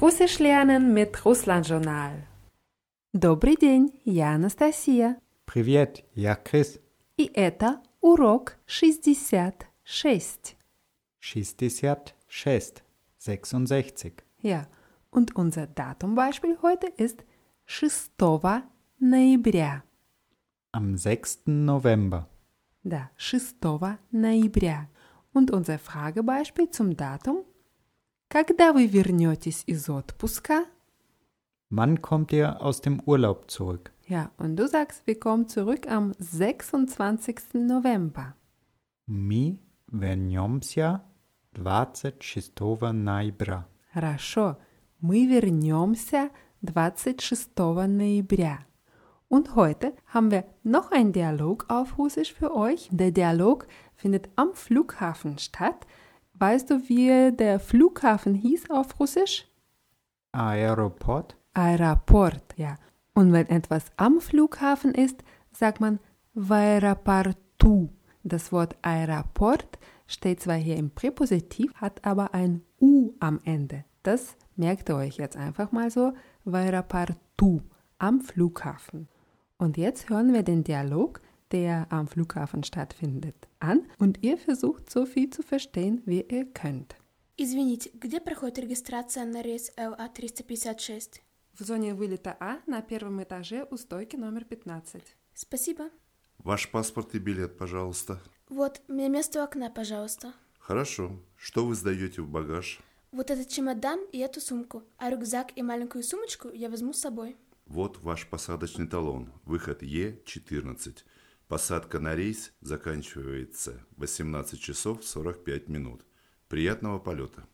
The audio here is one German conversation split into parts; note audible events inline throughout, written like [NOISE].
Russisch lernen mit Russland-Journal. Добрый день, я Анастасия. Привет, я Крис. И это урок 66. 66, 66. Ja, und unser Datumbeispiel heute ist 6 ноября. Am 6. November. Да, 6 ноября. Und unser Fragebeispiel zum Datum Когда вы вернетесь из отпуска? Wann kommt ihr aus dem Urlaub zurück? Ja, und du sagst, wir kommen zurück am 26. November. Мы вернемся 26 ноября. Хорошо, мы вернемся 26 ноября. Und heute haben wir noch einen Dialog auf Russisch für euch. Der Dialog findet am Flughafen statt. Weißt du, wie der Flughafen hieß auf Russisch? Aeroport. Aeroport, ja. Und wenn etwas am Flughafen ist, sagt man в аэропорту. Das Wort Aeroport steht zwar hier im Präpositiv, hat aber ein U am Ende. Das merkt ihr euch jetzt einfach mal so, в аэропорту, am Flughafen. Und jetzt hören wir den Dialog, der am Flughafen stattfindet, an und ihr versucht so viel zu verstehen, wie ihr könnt. Извините, где проходит регистрация на рейс ЛА-356? В зоне вылета А на первом этаже у стойки номер 15. Спасибо. Ваш паспорт и билет, пожалуйста. Вот, мне место у окна, пожалуйста. Хорошо. Что вы сдаете в багаж? Вот этот чемодан и эту сумку, а рюкзак и маленькую сумочку я возьму с собой. Вот ваш посадочный талон. Выход Е14. Посадка на рейс заканчивается в 18 часов 45 минут. Приятного полета.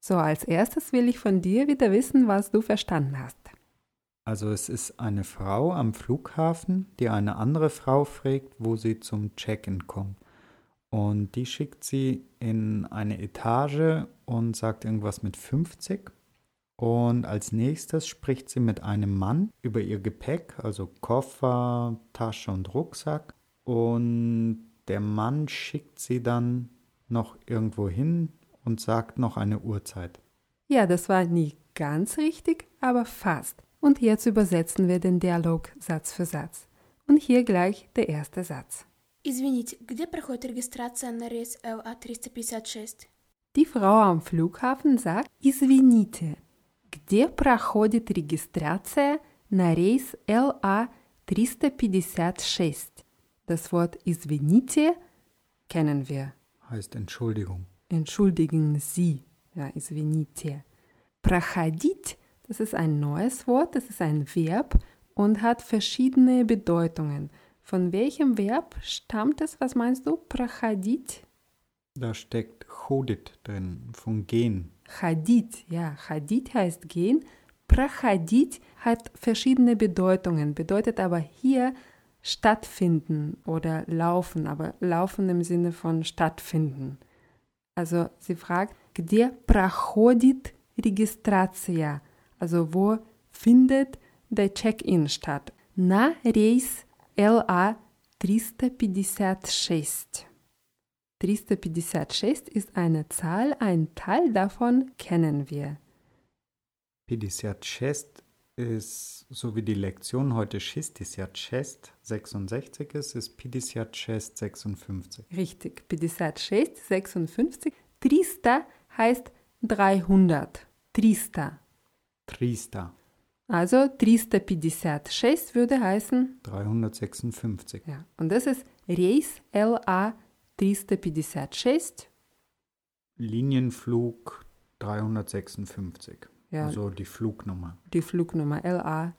So, als erstes will ich von dir wieder wissen, was du verstanden hast. Also es ist eine Frau am Flughafen, die eine andere Frau fragt, wo sie zum Check-in kommt. Und die schickt sie in eine Etage und sagt irgendwas mit 50. Und als nächstes spricht sie mit einem Mann über ihr Gepäck, also Koffer, Tasche und Rucksack. Und der Mann schickt sie dann noch irgendwo hin und sagt noch eine Uhrzeit. Ja, das war nie ganz richtig, aber fast. Und jetzt übersetzen wir den Dialog Satz für Satz. Und hier gleich der erste Satz. Извините, где проходит регистрация на рейс ЛА-356? Die Frau am Flughafen sagt, извините, где проходит регистрация на рейс LA-356? Das Wort извините kennen wir. Heißt Entschuldigung. Entschuldigen Sie. Ja, извините. Проходить, das ist ein neues Wort, das ist ein Verb und hat verschiedene Bedeutungen. Von welchem Verb stammt es? Was meinst du? Проходить? Da steckt chodit drin, von gehen. Ходить, ja, ходить heißt gehen. Проходить hat verschiedene Bedeutungen, bedeutet aber hier stattfinden oder laufen, aber laufen im Sinne von stattfinden. Also sie fragt, где проходит регистрация? Also wo findet der Check-in statt? На рейс LA 356. 356 ist eine Zahl, ein Teil davon kennen wir. 56 ist, so wie die Lektion heute 66, 66 ist, ist 56, 56. Richtig, 56, 56. 300 heißt 300. 300. 300, Also 356 würde heißen, 356. ja, und das ist Reis LA 356. Linienflug 356. Ja, Also die Flugnummer. die Flugnummer LA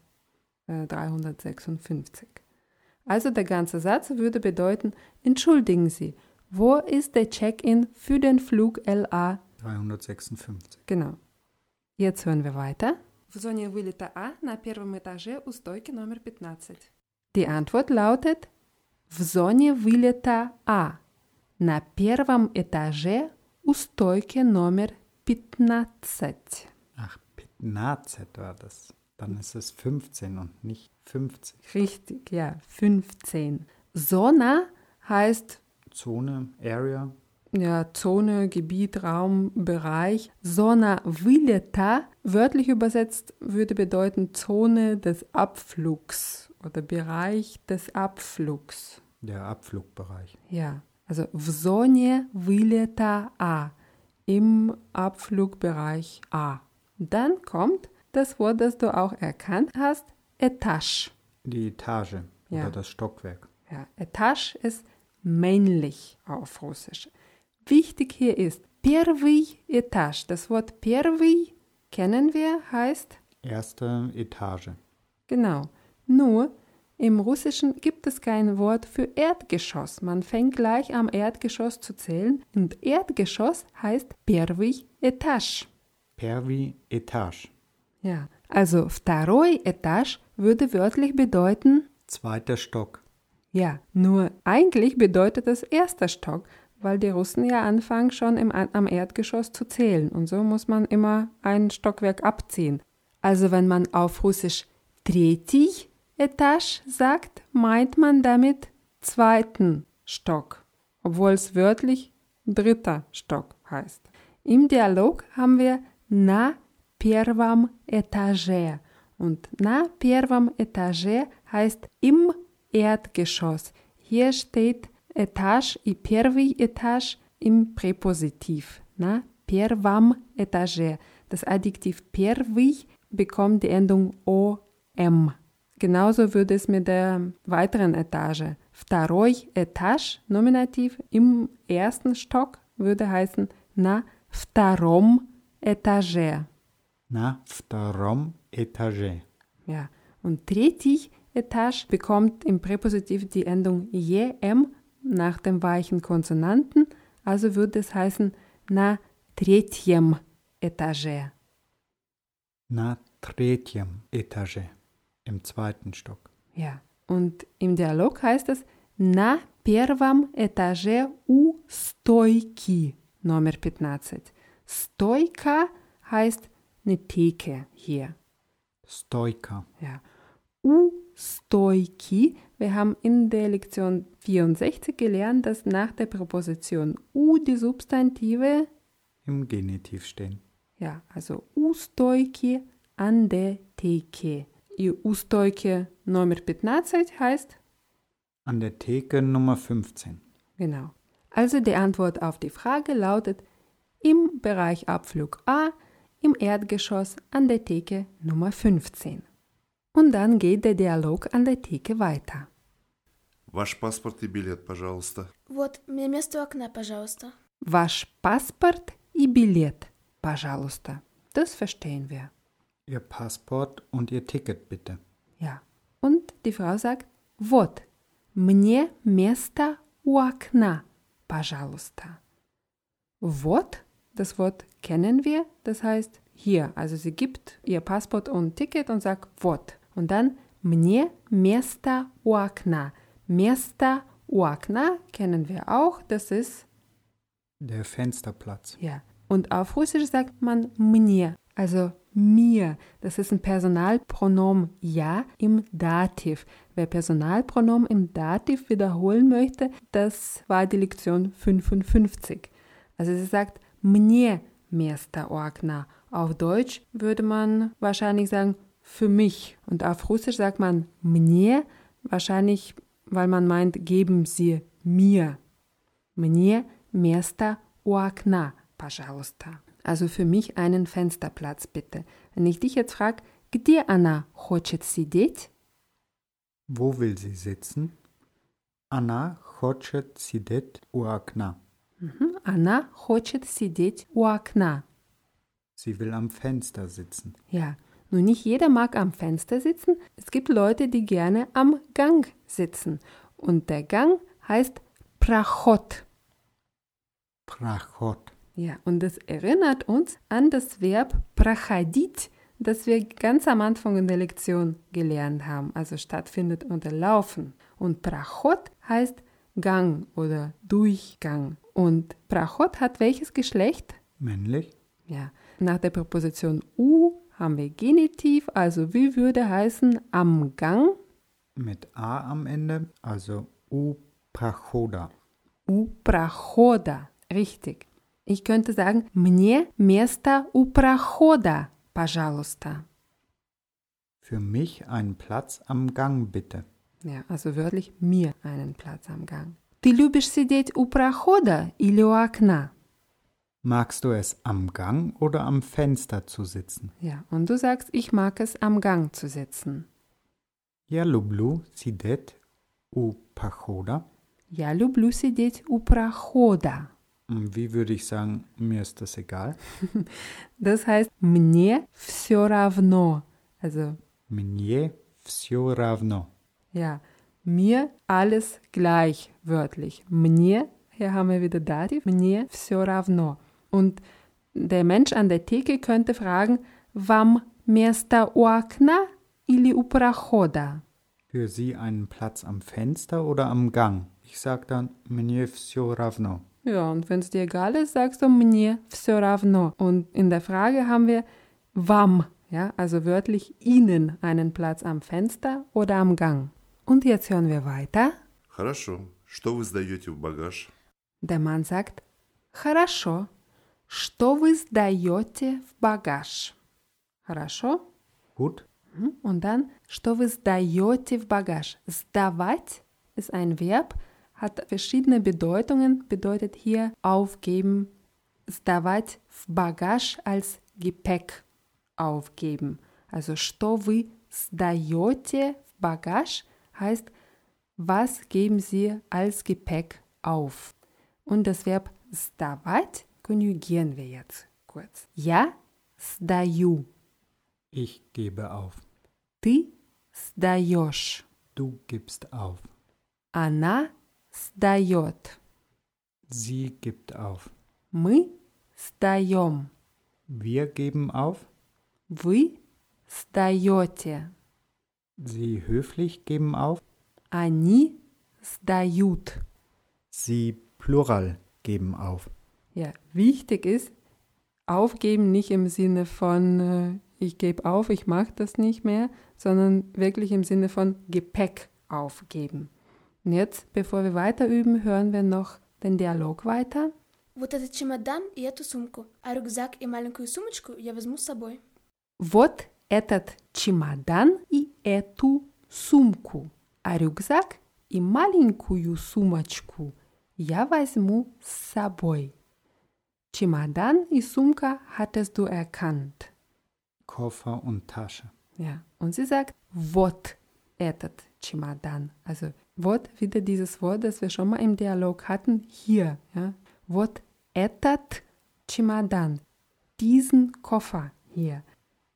äh, 356. Also der ganze Satz würde bedeuten, entschuldigen Sie, wo ist der Check-in für den Flug LA? 356. Genau. Jetzt hören wir weiter. В зоне вылета А на первом этаже у стойки номер 15. Die Antwort lautet в зоне вылета А на первом этаже у стойки номер 15. Ach, 15 war das. Dann ist es 15 und nicht 50. Richtig, ja, 15. Zona heißt, Zone, Area, ja, Zone, Gebiet, Raum, Bereich. Zona vyleta, wörtlich übersetzt, würde bedeuten Zone des Abflugs oder Bereich des Abflugs. Der Abflugbereich. Ja, also в зоне вылета А, im Abflugbereich A. Dann kommt das Wort, das du auch erkannt hast, Etage. Die Etage Ja. oder das Stockwerk. Ja, Etage ist männlich auf Russisch. Wichtig hier ist первый Etage. Das Wort первый kennen wir, heißt Erste Etage. genau. Nur im Russischen gibt es kein Wort für Erdgeschoss. Man fängt gleich am Erdgeschoss zu zählen und Erdgeschoss heißt первый Etage. Pervi Etage. Ja, also второй Etage würde wörtlich bedeuten Zweiter Stock. Ja, nur eigentlich bedeutet das erster Stock, weil die Russen ja anfangen schon im, am Erdgeschoss zu zählen und so muss man immer ein Stockwerk abziehen. Also wenn man auf Russisch третий Etage sagt, meint man damit zweiten Stock, obwohl es wörtlich dritter Stock heißt. Im Dialog haben wir на первом этаже und на первом этаже heißt im Erdgeschoss. Hier steht Etage и первый Etage im Präpositiv. Na, первом этаже. Das Adjektiv первый bekommt die Endung om. Genauso würde es mit der weiteren Etage. Второй Etage, Nominativ, im ersten Stock würde heißen на втором этаже. Na втором Etage. Ja. Und третий Etage bekommt im Präpositiv die Endung jem nach dem weichen Konsonanten, also würde es heißen на третьем этаже. Na третьем Etage. Im zweiten Stock. Ja. Und im Dialog heißt es на первом этаже у стойки Nummer 15. Stoika heißt eine Theke hier. Stoika. Ja. U stoiki. Wir haben in der Lektion 64 gelernt, dass nach der Präposition u die Substantive, Im Genitiv stehen. ja, also u stoiki an der Theke. И u stoiki Nummer 15 heißt, An der Theke Nummer 15. genau. Also die Antwort auf die Frage lautet im Bereich Abflug A, im Erdgeschoss an der Theke Nummer 15. Und dann geht der Dialog an der Theke weiter. Ваш паспорт и билет, пожалуйста. Вот, мне место у окна, пожалуйста. Ваш паспорт и билет, пожалуйста. Das verstehen wir. Ihr Passport und Ihr Ticket bitte. Ja. Und die Frau sagt, вот, мне место у окна, пожалуйста. Вот, das Wort kennen wir, das heißt hier. Also sie gibt ihr Passport und Ticket und sagt вот. Und dann мне место у окна. Место у окна kennen wir auch, das ist Der Fensterplatz. Ja. Und auf Russisch sagt man мне, also mir. Das ist ein Personalpronomen ja im Dativ. Wer Personalpronomen im Dativ wiederholen möchte, das war die Lektion 55. Also sie sagt мне место у окна. Auf Deutsch würde man wahrscheinlich sagen für mich. Und auf Russisch sagt man мне, wahrscheinlich, weil man meint, geben Sie mir. Мне место у окна, пожалуйста. Also für mich einen Fensterplatz bitte. Wenn ich dich jetzt frage, где она хочет сидеть? Wo will sie sitzen? Anna хочет сидеть у окна. Mhm. Она хочет сидеть у окна. Sie will am Fenster sitzen. Ja, nun nicht jeder mag am Fenster sitzen. Es gibt Leute, die gerne am Gang sitzen. Und der Gang heißt Prachot. Prachot. Ja, und das erinnert uns an das Verb prachadit, das wir ganz am Anfang in der Lektion gelernt haben, also stattfindet unter Laufen. Und Prachot heißt Gang oder Durchgang. Und Prachot hat welches Geschlecht? Männlich? Ja, nach der Präposition u haben wir Genitiv, also wie würde heißen am Gang? Mit A am Ende, also u prachoda. U prachoda. Richtig. Ich könnte sagen, мне место у прохода, пожалуйста. Für mich einen Platz am Gang bitte. Ja, also wörtlich mir einen Platz am Gang. Ты любишь сидеть у прохода или у окна? Magst du es am Gang oder am Fenster zu sitzen? Ja, und du sagst, ich mag es am Gang zu sitzen. Я люблю сидеть у прохода. Я люблю сидеть у прохода. Wie würde ich sagen, mir ist das egal? [LAUGHS] Das heißt, мне все равно. Also, Мне все равно. ja, mir alles gleich, wörtlich. Мне, hier haben wir wieder Dativ, мне все равно. Und der Mensch an der Theke könnte fragen, вам место у окна или у прохода? Für Sie einen Platz am Fenster oder am Gang? Ich sage dann, мне все равно. Ja, und wenn es dir egal ist, sagst du мне все равно. Und in der Frage haben wir вам, ja, also wörtlich Ihnen einen Platz am Fenster oder am Gang. Und jetzt hören wir weiter. Хорошо. Что вы сдаете в багаж? Der Mann sagt, хорошо, что вы сдаете в багаж? Хорошо? Gut? Mhm. Und dann, что вы сдаете в багаж? Сдавать ist ein Verb, hat verschiedene Bedeutungen, bedeutet hier aufgeben, сдавать в багаж als Gepäck aufgeben. Also, что вы сдаете в багаж heißt, was geben Sie als Gepäck auf? Und das Verb сдавать konjugieren wir jetzt kurz. Я сдаю. Ich gebe auf. Ты сдаешь. Du gibst auf. Она сдает. Sie gibt auf. Мы сдаем. Wir geben auf. Вы сдаете. Sie höflich geben auf. Они сдают. Sie plural geben auf. Ja, wichtig ist, aufgeben nicht im Sinne von, äh, ich gebe auf, ich mache das nicht mehr, sondern wirklich im Sinne von Gepäck aufgeben. Und jetzt, bevor wir weiter üben, hören wir noch den Dialog weiter. Вот этот чемодан и эту сумку, а рюкзак и маленькую сумочку я возьму с собой. Вот этот чемодан и эту сумку, а рюкзак и маленькую сумочку я возьму с собой. Чемодан и сумка hattest du erkannt. Koffer und Tasche. Ja, und sie sagt, вот этот чемодан. Also, Wort, wieder dieses Wort, das wir schon mal im Dialog hatten, hier. Ja? Wort etat chimadan, diesen Koffer hier.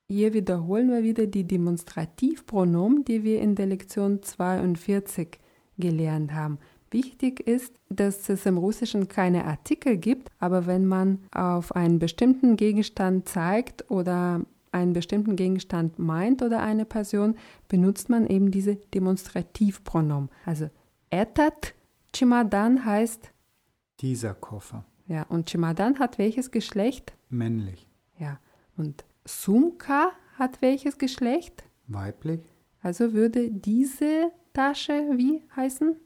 Hier wiederholen wir wieder die Demonstrativpronomen, die wir in der Lektion 42 gelernt haben. Wichtig ist, dass es im Russischen keine Artikel gibt, aber wenn man auf einen bestimmten Gegenstand zeigt oder einen bestimmten Gegenstand meint oder eine Person, benutzt man eben diese Demonstrativpronomen. Also etat Chimadan heißt dieser Koffer. Ja, und Chimadan hat welches Geschlecht? Männlich. Ja, und Sumka hat welches Geschlecht? Weiblich. Also würde diese Tasche wie heißen?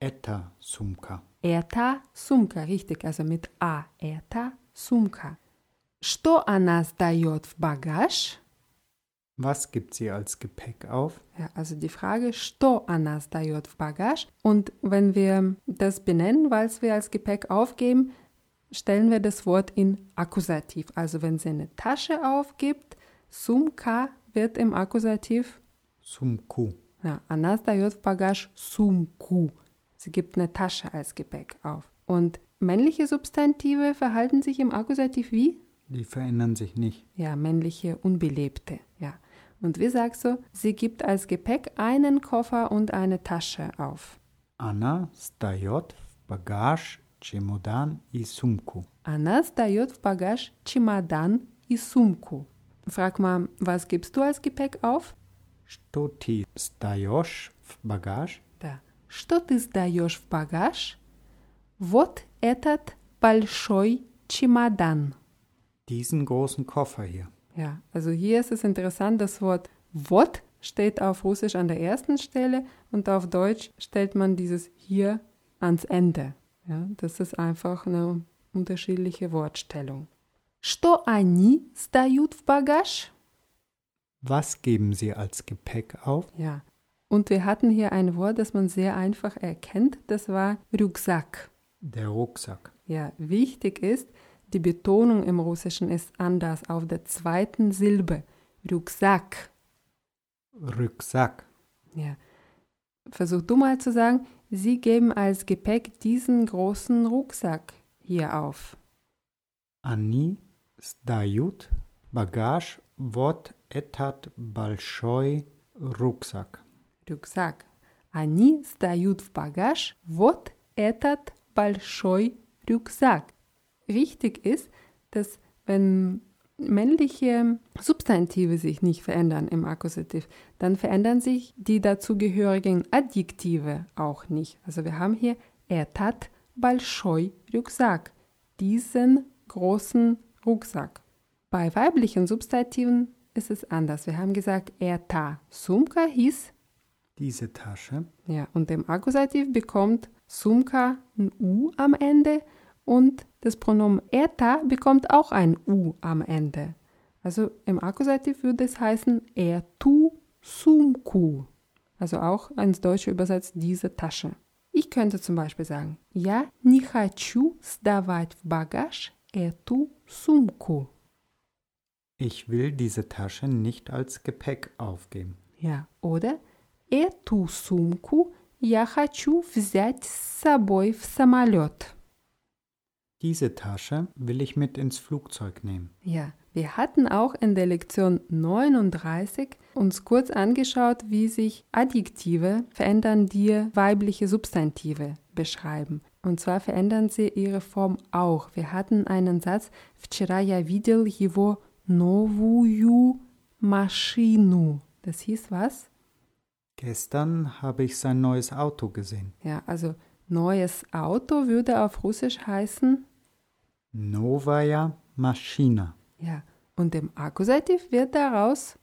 Eta Sumka. Eta Sumka, richtig, also mit A. Eta Sumka. Что она сдает в багаж? Was gibt sie als Gepäck auf? Ja, also die Frage, что она сдает в багаж? Und wenn wir das benennen, weil wir als Gepäck aufgeben, stellen wir das Wort in Akkusativ. Also wenn sie eine Tasche aufgibt, сумка wird im Akkusativ, Sumku. ja, она сдает в багаж сумку. Sie gibt eine Tasche als Gepäck auf. Und männliche Substantive verhalten sich im Akkusativ wie? Die verändern sich nicht. Ja, männliche Unbelebte. Ja. Und wie sagst du, sie gibt als Gepäck einen Koffer und eine Tasche auf. Anna сдает в багаж чемодан и сумку. Она сдает в багаж чемодан и сумку. Frag mal, was gibst du als Gepäck auf? Что ты сдаешь в багаж? Да. Что ты сдаешь в багаж? Вот этот большой чемодан. Diesen großen Koffer hier. Ja, also hier ist es interessant, das Wort вот steht auf Russisch an der ersten Stelle und auf Deutsch stellt man dieses hier ans Ende. Ja, das ist einfach eine unterschiedliche Wortstellung. Что они сдают в багаж? Was geben Sie als Gepäck auf? Ja. Und wir hatten hier ein Wort, das man sehr einfach erkennt. Das war Rucksack. Der Rucksack. Ja, wichtig ist, die Betonung im Russischen ist anders auf der zweiten Silbe. Rucksack. Rucksack. Ja. Versuch du mal zu sagen, Sie geben als Gepäck diesen großen Rucksack hier auf. Они сдают багаж вот этот большой рюкзак. Rucksack. Они сдают в багаж вот этот большой Rucksack. Wichtig ist, dass wenn männliche Substantive sich nicht verändern im Akkusativ, dann verändern sich die dazugehörigen Adjektive auch nicht. Also wir haben hier этот большой Rucksack, diesen großen Rucksack. Bei weiblichen Substantiven ist es anders. Wir haben gesagt, эта сумка hieß, Diese Tasche. ja, und im Akkusativ bekommt Sumka ein U am Ende und das Pronomen eta bekommt auch ein U am Ende. Also im Akkusativ würde es heißen ertu sumku. Also auch ins Deutsche übersetzt diese Tasche. Ich könnte zum Beispiel sagen, я не хочу сдавать в багаж эту сумку. Ich will diese Tasche nicht als Gepäck aufgeben. Ja, oder эту сумку я хочу взять с собой в самолет. Diese Tasche will ich mit ins Flugzeug nehmen. Ja, wir hatten auch in der Lektion 39 uns kurz angeschaut, wie sich Adjektive verändern, die weibliche Substantive beschreiben. Und zwar verändern sie ihre Form auch. Wir hatten einen Satz, вчера я видел его новую машину. Das hieß was? Gestern habe ich sein neues Auto gesehen. Ja, also neues Auto würde auf Russisch heißen, Novaya Maschina. ja, und im Akkusativ wird daraus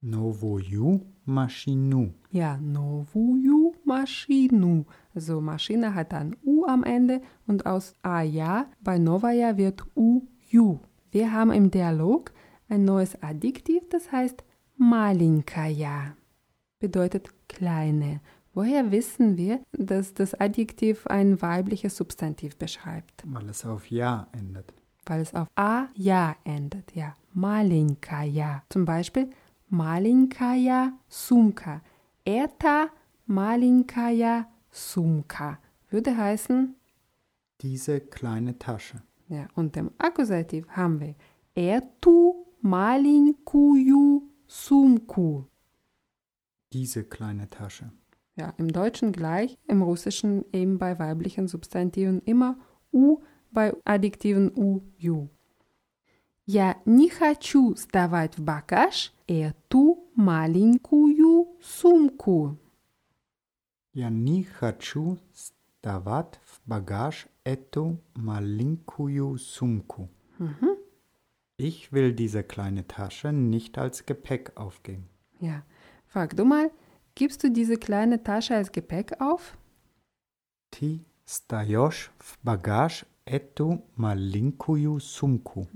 Novoju Maschinu. Ja, novuju maschinu. Also Maschine hat ein U am Ende und aus aja bei novaja wird uju. Wir haben im Dialog ein neues Adjektiv, das heißt malinkaja. Bedeutet kleine. Woher wissen wir, dass das Adjektiv ein weibliches Substantiv beschreibt? Weil es auf Ja endet. Weil es auf a ja endet. Ja, malinkaja. Zum Beispiel malinkaja sumka. Eta malinkaja sumka. Würde heißen, Diese kleine Tasche. ja, und im Akkusativ haben wir etu malinkuju sumku. Diese kleine Tasche Ja, im Deutschen gleich, im Russischen eben bei weiblichen Substantiven immer u, bei Adjektiven u, ju. Я не хочу сдавать в багаж эту маленькую сумку. Я не хочу сдавать в багаж эту маленькую сумку. Ich will diese kleine Tasche nicht als Gepäck aufgeben. Ja, frag du mal, gibst du diese kleine Tasche als Gepäck auf? Ты сдаешь в багаж эту маленькую сумку.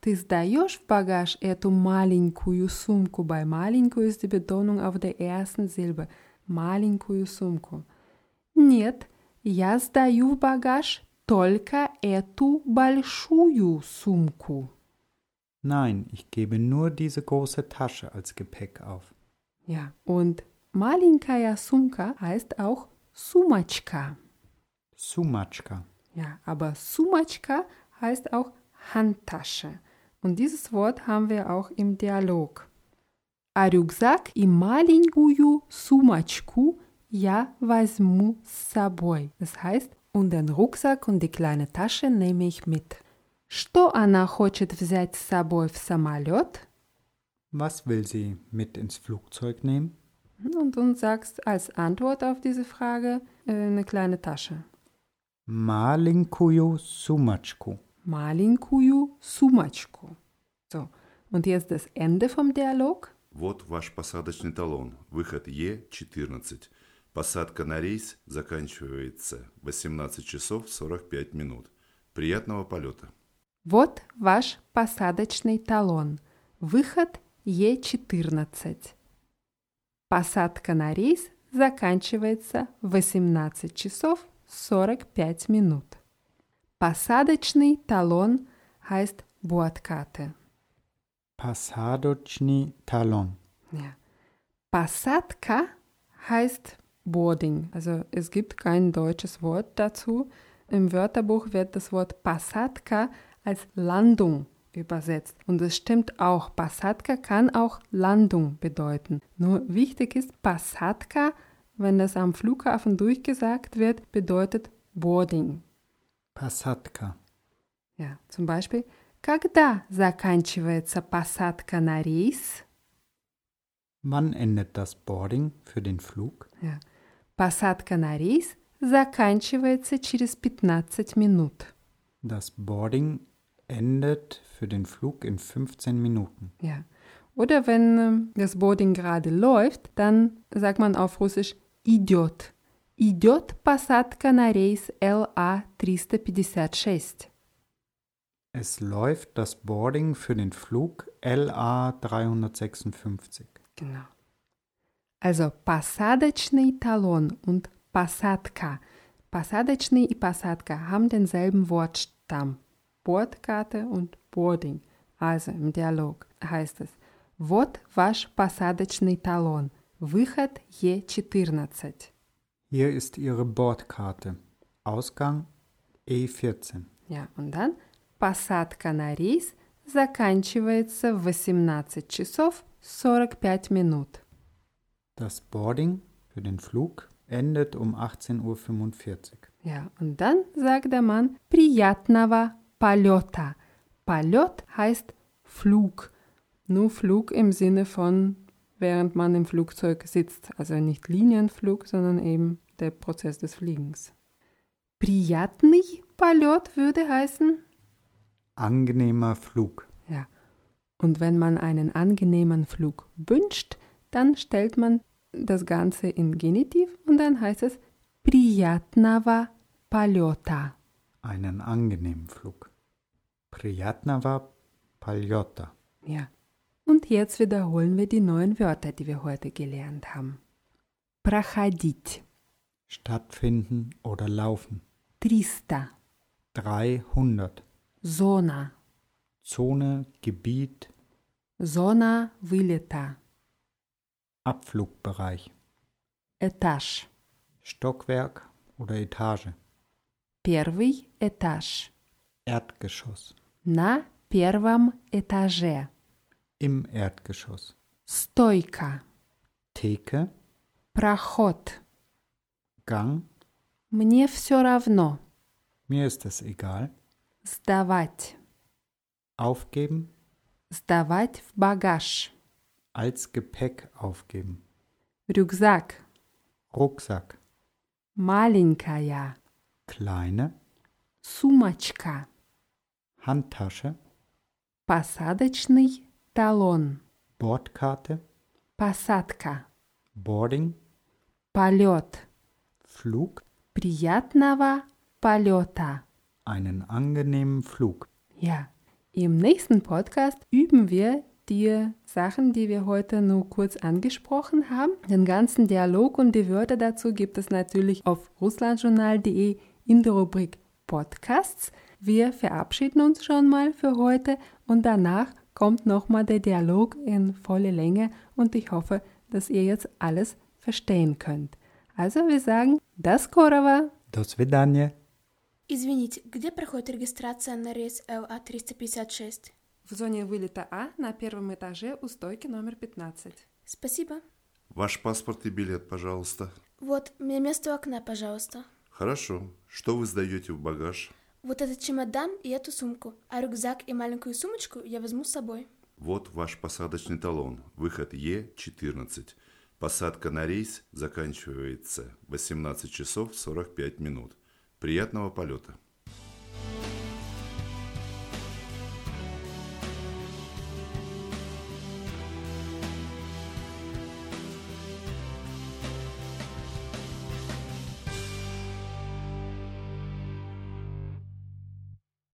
Ты сдаешь в багаж эту маленькую сумку? Bei маленькую ist die Betonung auf der ersten Silbe. Маленькую сумку. Нет, я сдаю в багаж только эту большую сумку. Nein, ich gebe nur diese große Tasche als Gepäck auf. Ja, und маленькая сумка heißt auch сумочка. Sumatschka. Ja, aber сумочка heißt auch Handtasche. Und dieses Wort haben wir auch im Dialog. А рюкзак и маленькую сумочку я возьму с собой. Das heißt, und den Rucksack und die kleine Tasche nehme ich mit. Что она хочет взять с собой в самолет? Was will sie mit ins Flugzeug nehmen? Und du sagst als Antwort auf diese Frage äh, eine kleine Tasche. Маленькую сумочку. Маленькую сумочку. So, und jetzt das Ende vom Dialog. Вот ваш посадочный талон. Выход Е14. Посадка на рейс заканчивается в 18 часов 45 минут. Приятного полета. Вот ваш посадочный талон. Выход Е14. Посадка на рейс заканчивается в 18 часов 45 минут. Посадочный талон heißt Bordkarte. Passadochny Talon. Ja. Passadka heißt Boarding. Also es gibt kein deutsches Wort dazu. Im Wörterbuch wird das Wort Passadka als Landung übersetzt. Und es stimmt auch, Passadka kann auch Landung bedeuten. Nur wichtig ist, Passadka, wenn das am Flughafen durchgesagt wird, bedeutet Boarding. Passatka. Ja, zum Beispiel, когда заканчивается посадка на рейс? Wann endet das Boarding für den Flug? Ja. Посадка на рейс заканчивается через 15 минут. Das Boarding endet für den Flug in 15 Minuten. Ja. Oder wenn ähm, das Boarding gerade läuft, dann sagt man auf Russisch идет. Идет посадка на рейс LA-356. Es läuft das Boarding für den Flug LA 356. Genau. Also посадочный Talon und Посадка. Посадочный и посадка haben denselben Wortstamm. Bordkarte und Boarding. Also im Dialog heißt es Вот ваш посадочный талон. Выход Е14. Hier ist Ihre Bordkarte. Ausgang E14. Ja, und dann посадка на рейс заканчивается в 18 часов 45 минут. Das Boarding für den Flug endet um 18.45 Uhr. Ja, und dann sagt der Mann приятного полета. Полет heißt Flug. Nur Flug im Sinne von, während man im Flugzeug sitzt. Also nicht Linienflug, sondern eben der Prozess des Fliegens. Приятный полет würde heißen, Angenehmer Flug. ja. Und wenn man einen angenehmen Flug wünscht, dann stellt man das Ganze in Genitiv und dann heißt es приятного полета. einen angenehmen Flug. Priyatnava Paljota. Ja. Und jetzt wiederholen wir die neuen Wörter, die wir heute gelernt haben. Prachadit. Stattfinden oder laufen. Trista. 300. Zona. Zone, Gebiet. Zona Vileta. Abflugbereich. Etage. Stockwerk oder Etage. Первый этаж. Erdgeschoss. На первом этаже. Im Erdgeschoss. Стойка. Theke, Проход. Gang. Мне все равно. Mir ist es egal. Сдавать. Aufgeben, Сдавать в багаж. als Gepäck aufgeben. Рюкзак. Rucksack. Маленькая. Kleine. Сумочка. Handtasche. Посадочный талон. Bordkarte. Посадка. Boarding. Полет. Flug. Приятного полета. Einen angenehmen Flug. Ja, im nächsten Podcast üben wir die Sachen, die wir heute nur kurz angesprochen haben. Den ganzen Dialog und die Wörter dazu gibt es natürlich auf russlandjournal.de in der Rubrik Podcasts. Wir verabschieden uns schon mal für heute und danach kommt nochmal der Dialog in volle Länge und ich hoffe, dass ihr jetzt alles verstehen könnt. Also wir sagen, das Korova. До свидания. Извините, где проходит регистрация на рейс ЛА-356? В зоне вылета А на первом этаже у стойки номер 15. Спасибо. Ваш паспорт и билет, пожалуйста. Вот, мне место у окна, пожалуйста. Хорошо. Что вы сдаете в багаж? Вот этот чемодан и эту сумку, а рюкзак и маленькую сумочку я возьму с собой. Вот ваш посадочный талон. Выход Е14. Посадка на рейс заканчивается в 18 часов 45 минут. Приятного полета.